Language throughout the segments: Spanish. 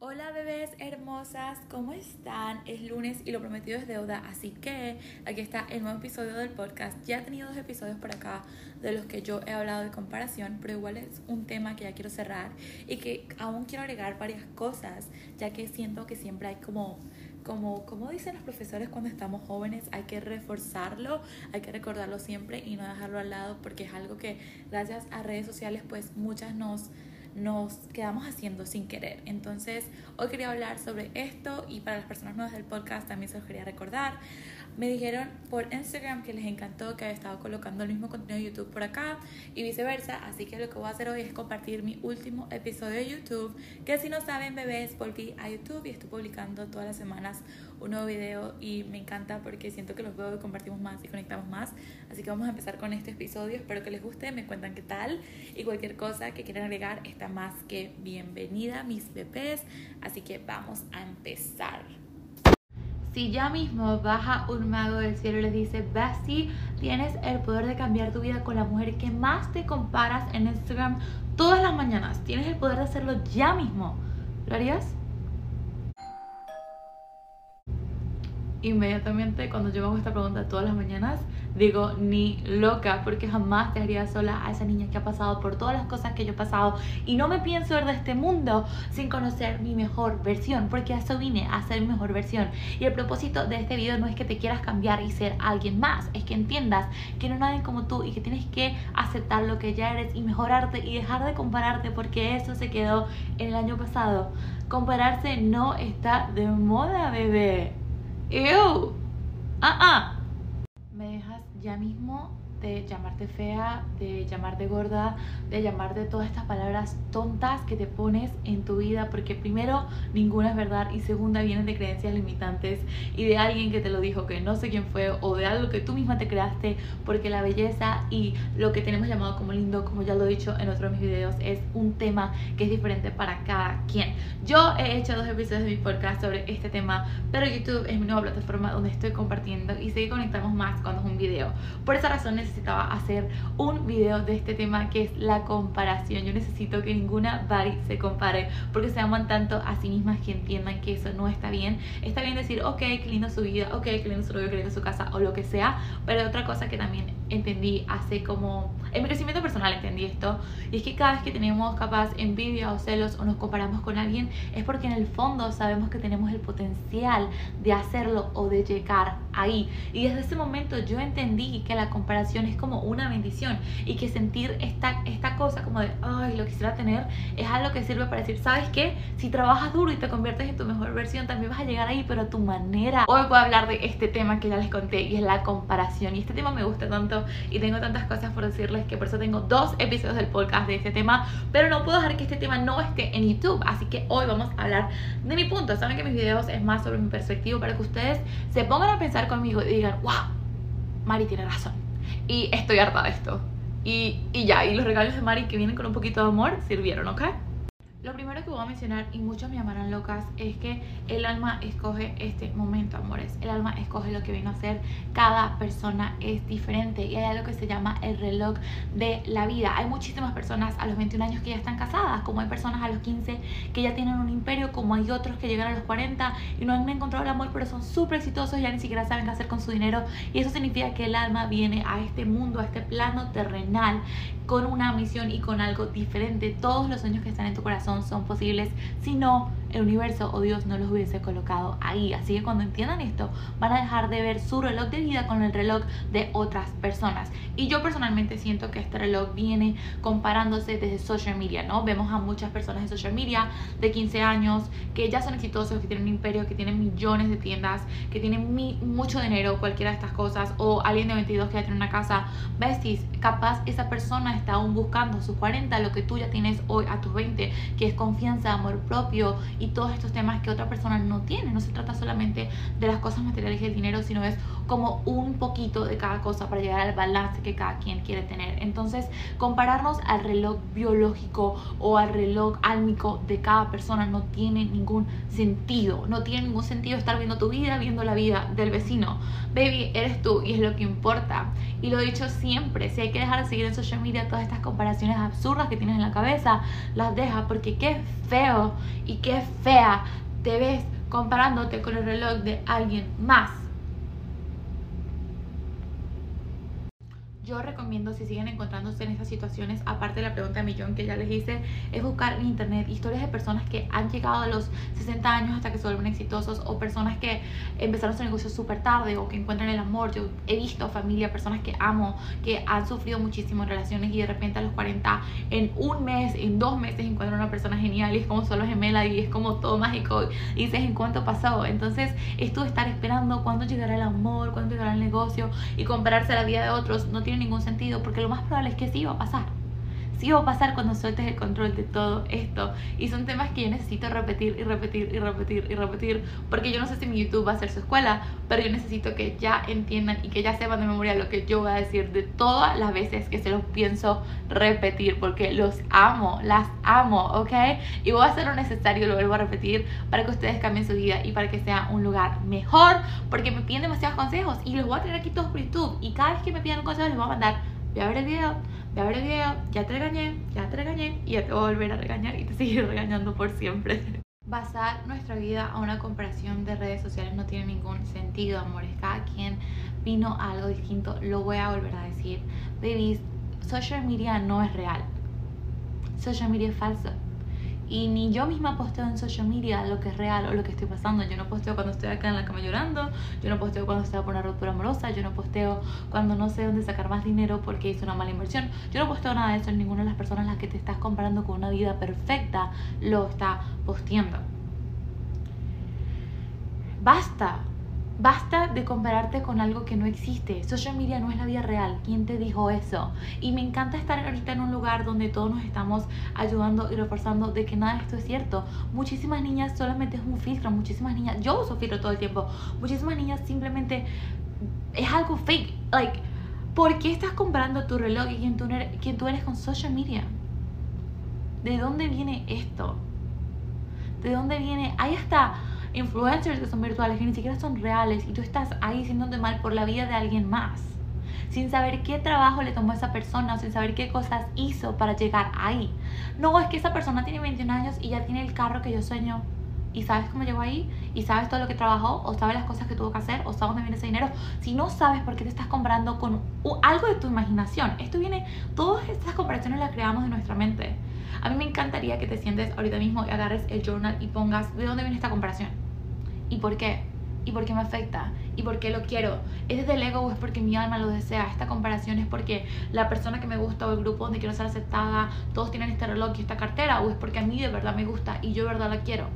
Hola bebés hermosas, ¿cómo están? Es lunes y lo prometido es deuda, así que aquí está el nuevo episodio del podcast. Ya he tenido dos episodios por acá de los que yo he hablado de comparación, pero igual es un tema que ya quiero cerrar y que aún quiero agregar varias cosas, ya que siento que siempre hay como como, como dicen los profesores cuando estamos jóvenes, hay que reforzarlo, hay que recordarlo siempre y no dejarlo al lado porque es algo que gracias a redes sociales pues muchas nos nos quedamos haciendo sin querer. Entonces, hoy quería hablar sobre esto y para las personas nuevas del podcast también se los quería recordar. Me dijeron por Instagram que les encantó que haya estado colocando el mismo contenido de YouTube por acá y viceversa, así que lo que voy a hacer hoy es compartir mi último episodio de YouTube, que si no saben, bebés, volví a YouTube y estoy publicando todas las semanas un nuevo video y me encanta porque siento que los veo y compartimos más y conectamos más. Así que vamos a empezar con este episodio. Espero que les guste, me cuentan qué tal y cualquier cosa que quieran agregar está más que bienvenida, mis bebés. Así que vamos a empezar. Si ya mismo baja un mago del cielo y les dice, Basti, tienes el poder de cambiar tu vida con la mujer que más te comparas en Instagram todas las mañanas. Tienes el poder de hacerlo ya mismo. ¿Lo harías? Inmediatamente cuando yo hago esta pregunta todas las mañanas, digo ni loca, porque jamás dejaría sola a esa niña que ha pasado por todas las cosas que yo he pasado y no me pienso ver de este mundo sin conocer mi mejor versión, porque a eso vine, a ser mi mejor versión. Y el propósito de este video no es que te quieras cambiar y ser alguien más, es que entiendas que no nadie como tú y que tienes que aceptar lo que ya eres y mejorarte y dejar de compararte porque eso se quedó en el año pasado. Compararse no está de moda, bebé. Ew. Ah, ah. Me dejas ya mismo de llamarte fea, de llamarte gorda, de llamarte todas estas palabras tontas que te pones en tu vida, porque primero ninguna es verdad y segunda vienen de creencias limitantes y de alguien que te lo dijo que no sé quién fue o de algo que tú misma te creaste, porque la belleza y lo que tenemos llamado como lindo, como ya lo he dicho en otros de mis videos, es un tema que es diferente para cada quien. Yo he hecho dos episodios de mi podcast sobre este tema, pero YouTube es mi nueva plataforma donde estoy compartiendo y sé que conectamos más cuando es un video. Por esa razón necesitaba hacer un video de este tema que es la comparación. Yo necesito que ninguna body se compare porque se aman tanto a sí mismas que entiendan que eso no está bien. Está bien decir, ok, qué lindo su vida, ok, qué lindo su novio, qué lindo su casa o lo que sea, pero otra cosa que también entendí hace como en mi crecimiento personal entendí esto y es que cada vez que tenemos capaz envidia o celos o nos comparamos con alguien es porque en el fondo sabemos que tenemos el potencial de hacerlo o de llegar ahí y desde ese momento yo entendí que la comparación es como una bendición. Y que sentir esta, esta cosa como de ay lo quisiera tener es algo que sirve para decir sabes qué si trabajas duro y te conviertes en tu mejor versión también vas a llegar ahí pero a tu manera hoy voy a hablar de este tema que ya les conté y es la comparación. Y este tema me gusta tanto y tengo tantas cosas por decirles que por eso tengo dos episodios del podcast de este tema, pero no puedo dejar que este tema no esté en YouTube, así que hoy vamos a hablar de mi punto. Saben que mis videos es más sobre mi perspectiva para que ustedes se pongan a pensar conmigo y digan, wow, Mari tiene razón y estoy harta de esto. Y, y ya, y los regalos de Mari que vienen con un poquito de amor sirvieron, ¿ok? Lo primero que voy a mencionar, y muchos me llamarán locas, es que el alma escoge este momento, amores. El alma escoge lo que vino a ser. Cada persona es diferente y hay algo que se llama el reloj de la vida. Hay muchísimas personas a los 21 años que ya están casadas, como hay personas a los 15 que ya tienen un imperio, como hay otros que llegan a los 40 y no han encontrado el amor, pero son súper exitosos, ya ni siquiera saben qué hacer con su dinero. Y eso significa que el alma viene a este mundo, a este plano terrenal, con una misión y con algo diferente. Todos los sueños que están en tu corazón son posibles si no el universo o Dios no los hubiese colocado ahí. Así que cuando entiendan esto, van a dejar de ver su reloj de vida con el reloj de otras personas. Y yo personalmente siento que este reloj viene comparándose desde social media, ¿no? Vemos a muchas personas en social media de 15 años que ya son exitosos, que tienen un imperio, que tienen millones de tiendas, que tienen mucho dinero, cualquiera de estas cosas, o alguien de 22 que ya tiene una casa. Besties, capaz esa persona está aún buscando a sus 40 lo que tú ya tienes hoy a tus 20, que es confianza, amor propio y todos estos temas que otra persona no tiene. No se trata solamente de las cosas materiales y el dinero, sino es como un poquito de cada cosa para llegar al balance que cada quien quiere tener. Entonces, compararnos al reloj biológico o al reloj álmico de cada persona no tiene ningún sentido. No tiene ningún sentido estar viendo tu vida, viendo la vida del vecino. Baby, eres tú y es lo que importa. Y lo he dicho siempre, si hay que dejar de seguir en social media todas estas comparaciones absurdas que tienes en la cabeza, las deja porque qué feo y qué fea te ves comparándote con el reloj de alguien más. Yo recomiendo si siguen encontrándose en estas situaciones, aparte de la pregunta de millón que ya les hice, es buscar en internet historias de personas que han llegado a los 60 años hasta que se vuelven exitosos o personas que empezaron su negocio súper tarde o que encuentran el amor. Yo he visto familia, personas que amo, que han sufrido muchísimo en relaciones y de repente a los 40, en un mes, en dos meses encuentran una persona genial y es como solo gemela y es como todo mágico y dices en cuánto pasó. Entonces esto de estar esperando cuándo llegará el amor, cuándo llegará el negocio y compararse a la vida de otros no tiene ningún sentido porque lo más probable es que sí va a pasar sí va a pasar cuando sueltes el control de todo esto. Y son temas que yo necesito repetir y repetir y repetir y repetir. Porque yo no sé si mi YouTube va a ser su escuela, pero yo necesito que ya entiendan y que ya sepan de memoria lo que yo voy a decir de todas las veces que se los pienso repetir. Porque los amo, las amo, ¿ok? Y voy a hacer lo necesario, lo vuelvo a repetir, para que ustedes cambien su vida y para que sea un lugar mejor. Porque me piden demasiados consejos y los voy a tener aquí todos por YouTube. Y cada vez que me pidan un consejo les voy a mandar, voy a ver el video a ver el video, ya te regañé, ya te regañé y ya te voy a volver a regañar y te seguiré regañando por siempre. Basar nuestra vida a una comparación de redes sociales no tiene ningún sentido, amores. Cada quien vino a algo distinto, lo voy a volver a decir. Babies, social media no es real. Social media es falso. Y ni yo misma posteo en social media lo que es real o lo que estoy pasando. Yo no posteo cuando estoy acá en la cama llorando, yo no posteo cuando estoy por una ruptura amorosa, yo no posteo cuando no sé dónde sacar más dinero porque hice una mala inversión. Yo no posteo nada de eso, ninguna de las personas las que te estás comparando con una vida perfecta lo está posteando. Basta Basta de compararte con algo que no existe. Social media no es la vida real. ¿Quién te dijo eso? Y me encanta estar ahorita en un lugar donde todos nos estamos ayudando y reforzando de que nada de esto es cierto. Muchísimas niñas solamente es un filtro. Muchísimas niñas, yo uso filtro todo el tiempo. Muchísimas niñas simplemente es algo fake. Like, ¿por qué estás comparando tu reloj y quién tú eres, quién tú eres con social media? ¿De dónde viene esto? ¿De dónde viene? Ahí está influencers que son virtuales, que ni siquiera son reales, y tú estás ahí sintiéndote mal por la vida de alguien más, sin saber qué trabajo le tomó a esa persona, sin saber qué cosas hizo para llegar ahí. No, es que esa persona tiene 21 años y ya tiene el carro que yo sueño. Y sabes cómo llegó ahí, y sabes todo lo que trabajó, o sabes las cosas que tuvo que hacer, o sabes dónde viene ese dinero. Si no sabes por qué te estás comprando con algo de tu imaginación, esto viene, todas estas comparaciones las creamos de nuestra mente. A mí me encantaría que te sientes ahorita mismo y agarres el journal y pongas de dónde viene esta comparación ¿Y por qué? ¿Y por qué me afecta? ¿Y por qué lo quiero? ¿Es desde el ego o es porque mi alma lo desea? Esta comparación es porque la persona que me gusta o el grupo donde quiero ser aceptada, todos tienen este reloj y esta cartera, o es porque a mí de verdad me gusta y yo de verdad la quiero.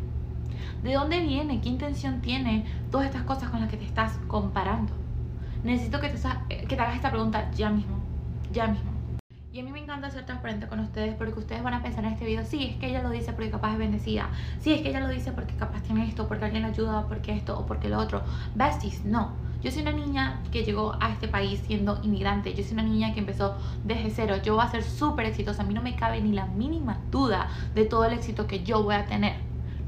¿De dónde viene? ¿Qué intención tiene todas estas cosas con las que te estás comparando? Necesito que te, que te hagas esta pregunta ya mismo, ya mismo. Y a mí me encanta ser transparente con ustedes porque ustedes van a pensar en este video, sí, es que ella lo dice porque capaz es bendecida, sí, es que ella lo dice porque capaz tiene esto, porque alguien la ayuda, porque esto o porque lo otro. Besties, no. Yo soy una niña que llegó a este país siendo inmigrante. Yo soy una niña que empezó desde cero. Yo voy a ser súper exitosa. A mí no me cabe ni la mínima duda de todo el éxito que yo voy a tener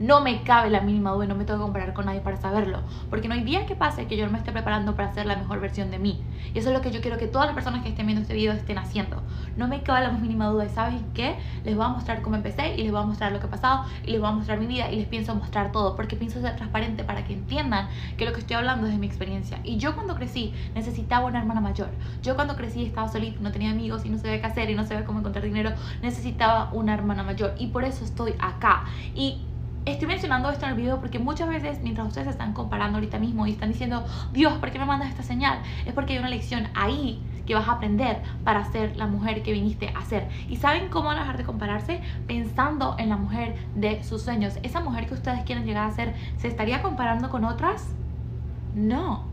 no me cabe la mínima duda no me tengo que comparar con nadie para saberlo. Porque no hay día que pase que yo no me esté preparando para ser la mejor versión de mí. Y eso es lo que yo quiero que todas las personas que estén viendo este video estén haciendo. No me cabe la más mínima duda. ¿Y sabes qué? Les voy a mostrar cómo empecé y les voy a mostrar lo que ha pasado y les voy a mostrar mi vida y les pienso mostrar todo. Porque pienso ser transparente para que entiendan que lo que estoy hablando es de mi experiencia. Y yo cuando crecí necesitaba una hermana mayor. Yo cuando crecí estaba solita, no tenía amigos y no sabía qué hacer y no sabía cómo encontrar dinero. Necesitaba una hermana mayor. Y por eso estoy acá. Y Estoy mencionando esto en el video porque muchas veces mientras ustedes están comparando ahorita mismo y están diciendo, Dios, ¿por qué me mandas esta señal? Es porque hay una lección ahí que vas a aprender para ser la mujer que viniste a ser. ¿Y saben cómo van a dejar de compararse? Pensando en la mujer de sus sueños. Esa mujer que ustedes quieren llegar a ser, ¿se estaría comparando con otras? No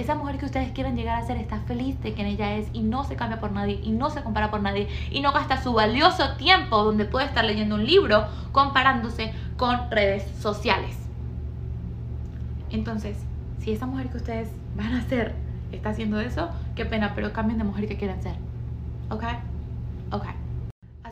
esa mujer que ustedes quieren llegar a ser está feliz de quien ella es y no se cambia por nadie y no se compara por nadie y no gasta su valioso tiempo donde puede estar leyendo un libro comparándose con redes sociales. Entonces, si esa mujer que ustedes van a ser está haciendo eso, qué pena, pero cambien de mujer que quieran ser. ¿Ok? Ok.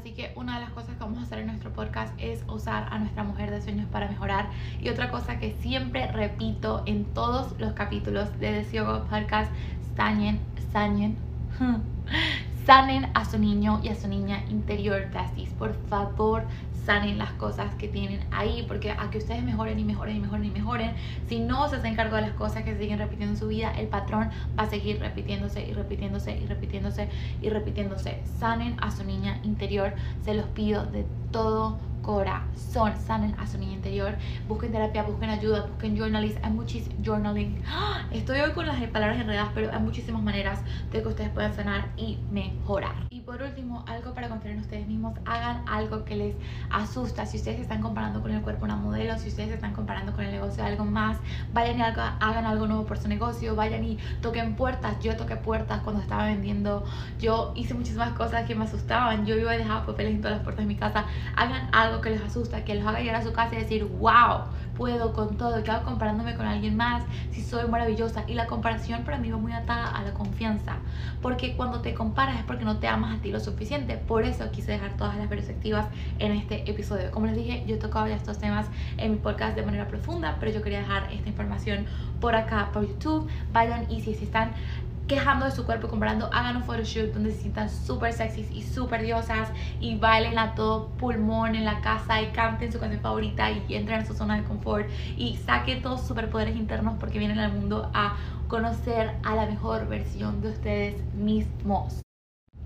Así que una de las cosas que vamos a hacer en nuestro podcast es usar a nuestra mujer de sueños para mejorar. Y otra cosa que siempre repito en todos los capítulos de The Yoga Podcast, sañen, sañen, sanen a su niño y a su niña interior, besties. Por favor, sanen las cosas que tienen ahí, porque a que ustedes mejoren y mejoren y mejoren y mejoren, si no se hacen cargo de las cosas que siguen repitiendo en su vida, el patrón va a seguir repitiéndose y repitiéndose y repitiéndose y repitiéndose. Sanen a su niña interior, se los pido de todo corazón, sanen a su niña interior, busquen terapia, busquen ayuda, busquen journalism, hay muchísimo journaling. Estoy hoy con las palabras enredadas, pero hay muchísimas maneras de que ustedes puedan sanar y mejorar. Y por último, algo para confiar en ustedes mismos, hagan algo que les asusta. Si ustedes se están comparando con el cuerpo de una modelo, si ustedes se están comparando con el negocio de algo más, vayan y hagan algo nuevo por su negocio, vayan y toquen puertas. Yo toqué puertas cuando estaba vendiendo, yo hice muchísimas cosas que me asustaban. Yo iba a dejar papeles en todas las puertas de mi casa. Hagan algo que les asusta, que les haga llegar a su casa y decir, wow, puedo con todo, que hago comparándome con alguien más, si soy maravillosa. Y la comparación para mí va muy atada a la confianza, porque cuando te comparas es porque no te amas a ti lo suficiente. Por eso quise dejar todas las perspectivas en este episodio. Como les dije, yo he tocado ya estos temas en mi podcast de manera profunda, pero yo quería dejar esta información por acá, por YouTube. Vayan y si, si están quejando de su cuerpo, comparando, hagan un photoshoot donde se sientan súper sexys y súper diosas y bailen a todo pulmón en la casa y canten su canción favorita y entren en su zona de confort y saquen todos sus superpoderes internos porque vienen al mundo a conocer a la mejor versión de ustedes mismos.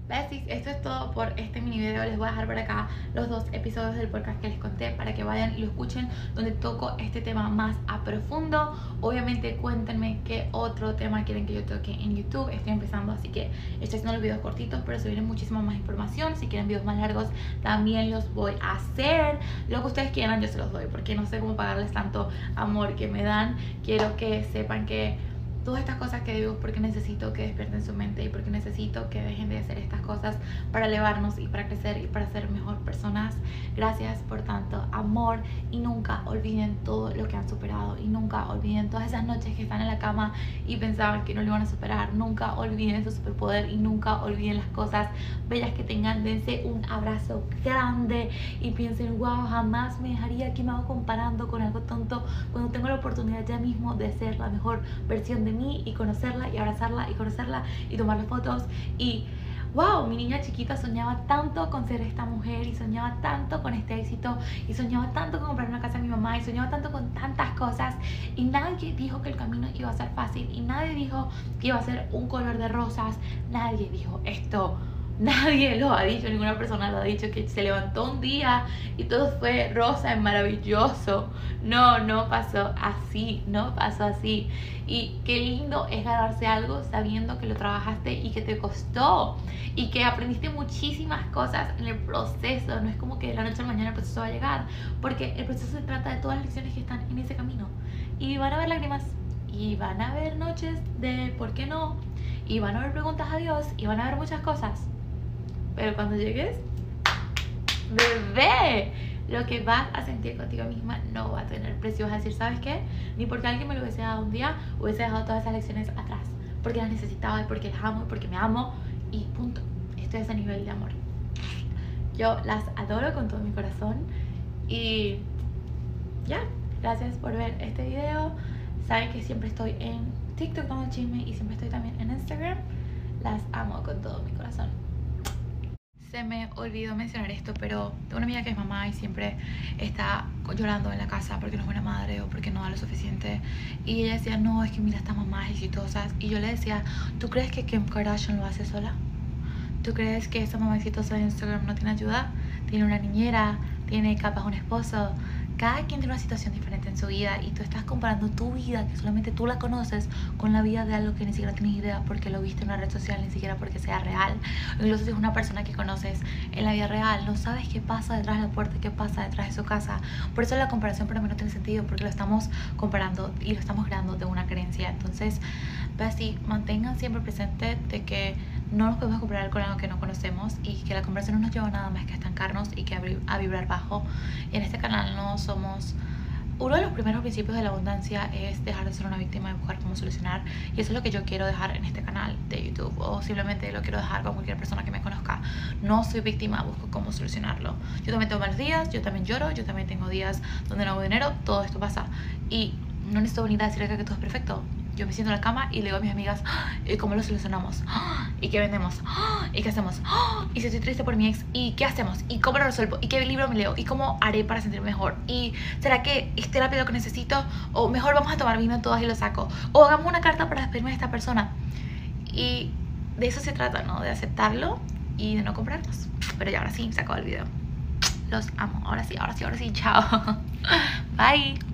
Besties, esto es todo por este mini video. Les voy a dejar por acá los dos episodios del podcast que les conté para que vayan y lo escuchen, donde toco este tema más a profundo. Obviamente, cuéntenme qué otro tema quieren que yo toque en YouTube. Estoy empezando, así que estoy haciendo los videos cortitos, pero se viene muchísima más información. Si quieren videos más largos, también los voy a hacer. Lo que ustedes quieran, yo se los doy, porque no sé cómo pagarles tanto amor que me dan. Quiero que sepan que todas estas cosas que digo porque necesito que despierten su mente y porque necesito que dejen de hacer estas cosas para elevarnos y para crecer y para ser mejor personas. Gracias por tanto amor y nunca olviden todo lo que han superado y nunca olviden todas esas noches que están en la cama y pensaban que no lo iban a superar. Nunca olviden su superpoder y nunca olviden las cosas bellas que tengan. Dense un abrazo grande y piensen, wow, jamás me dejaría que me hago comparando con algo tonto cuando tengo la oportunidad ya mismo de ser la mejor versión de mí y conocerla y abrazarla y conocerla y tomarle fotos y wow, mi niña chiquita soñaba tanto con ser esta mujer y soñaba tanto con este éxito y soñaba tanto con comprar una casa a mi mamá y soñaba tanto con tantas cosas. Y nadie dijo que el camino iba a ser fácil y nadie dijo que iba a ser un color de rosas, nadie dijo esto Nadie lo ha dicho, ninguna persona lo ha dicho, que se levantó un día y todo fue rosa y maravilloso. No, no pasó así, no pasó así. Y qué lindo es ganarse algo sabiendo que lo trabajaste y que te costó y que aprendiste muchísimas cosas en el proceso. No es como que de la noche a la mañana el proceso va a llegar, porque el proceso se trata de todas las lecciones que están en ese camino. Y van a haber lágrimas, y van a haber noches de por qué no, y van a haber preguntas a Dios, y van a haber muchas cosas pero cuando llegues, bebé, lo que vas a sentir contigo misma no va a tener precio. Vas a decir, ¿sabes qué? Ni porque alguien me lo hubiese dado un día, hubiese dejado todas esas lecciones atrás. Porque las necesitaba y porque las amo y porque me amo. Y punto. Esto es a nivel de amor. Yo las adoro con todo mi corazón. Y ya, gracias por ver este video. Saben que siempre estoy en TikTok con el chisme y siempre estoy también en Instagram. Las amo con todo mi corazón se me olvidó mencionar esto, pero tengo una amiga que es mamá y siempre está llorando en la casa porque no es buena madre o porque no da lo suficiente. Y ella decía, no, es que mira, estas mamás exitosas. Y yo le decía, ¿tú crees que Kim Kardashian lo hace sola? ¿Tú crees que esa mamá exitosa de Instagram no tiene ayuda? Tiene una niñera, tiene capaz un esposo, cada quien tiene una situación diferente en su vida y tú estás comparando tu vida, que solamente tú la conoces, con la vida de algo que ni siquiera tienes idea porque lo viste en una red social, ni siquiera porque sea real. Incluso si es una persona que conoces en la vida real, no sabes qué pasa detrás de la puerta, qué pasa detrás de su casa. Por eso la comparación para mí no tiene sentido, porque lo estamos comparando y lo estamos creando de una creencia. Entonces, así, mantengan siempre presente de que no nos podemos comparar con algo que no conocemos y que la conversación no nos lleva nada más que a estancarnos y que a vibrar bajo. En este canal no somos... Uno de los primeros principios de la abundancia es dejar de ser una víctima y buscar cómo solucionar. Y eso es lo que yo quiero dejar en este canal de YouTube. O simplemente lo quiero dejar con cualquier persona que me conozca. No soy víctima, busco cómo solucionarlo. Yo también tengo malos días, yo también lloro, yo también tengo días donde no hago dinero. Todo esto pasa. Y no necesito venir a decir acá que todo es perfecto yo me siento en la cama y le digo a mis amigas, "Ah, ¿y cómo lo solucionamos? Ah, ¿Y qué vendemos? Ah, ¿Y qué hacemos? ¿Y si estoy triste por mi ex? ¿Y qué hacemos? ¿Y cómo lo resuelvo? ¿Y qué libro me leo? ¿Y cómo haré para sentirme mejor? ¿Y será que es terapia lo que necesito? ¿O mejor vamos a tomar vino todas y lo saco? ¿O hagamos una carta para despedirme de esta persona? Y de eso se trata, ¿no? De aceptarlo y de no comprarnos. Pero ya ahora sí, se acabó el video. Los amo. Ahora sí, ahora sí, ahora sí. Chao. Bye.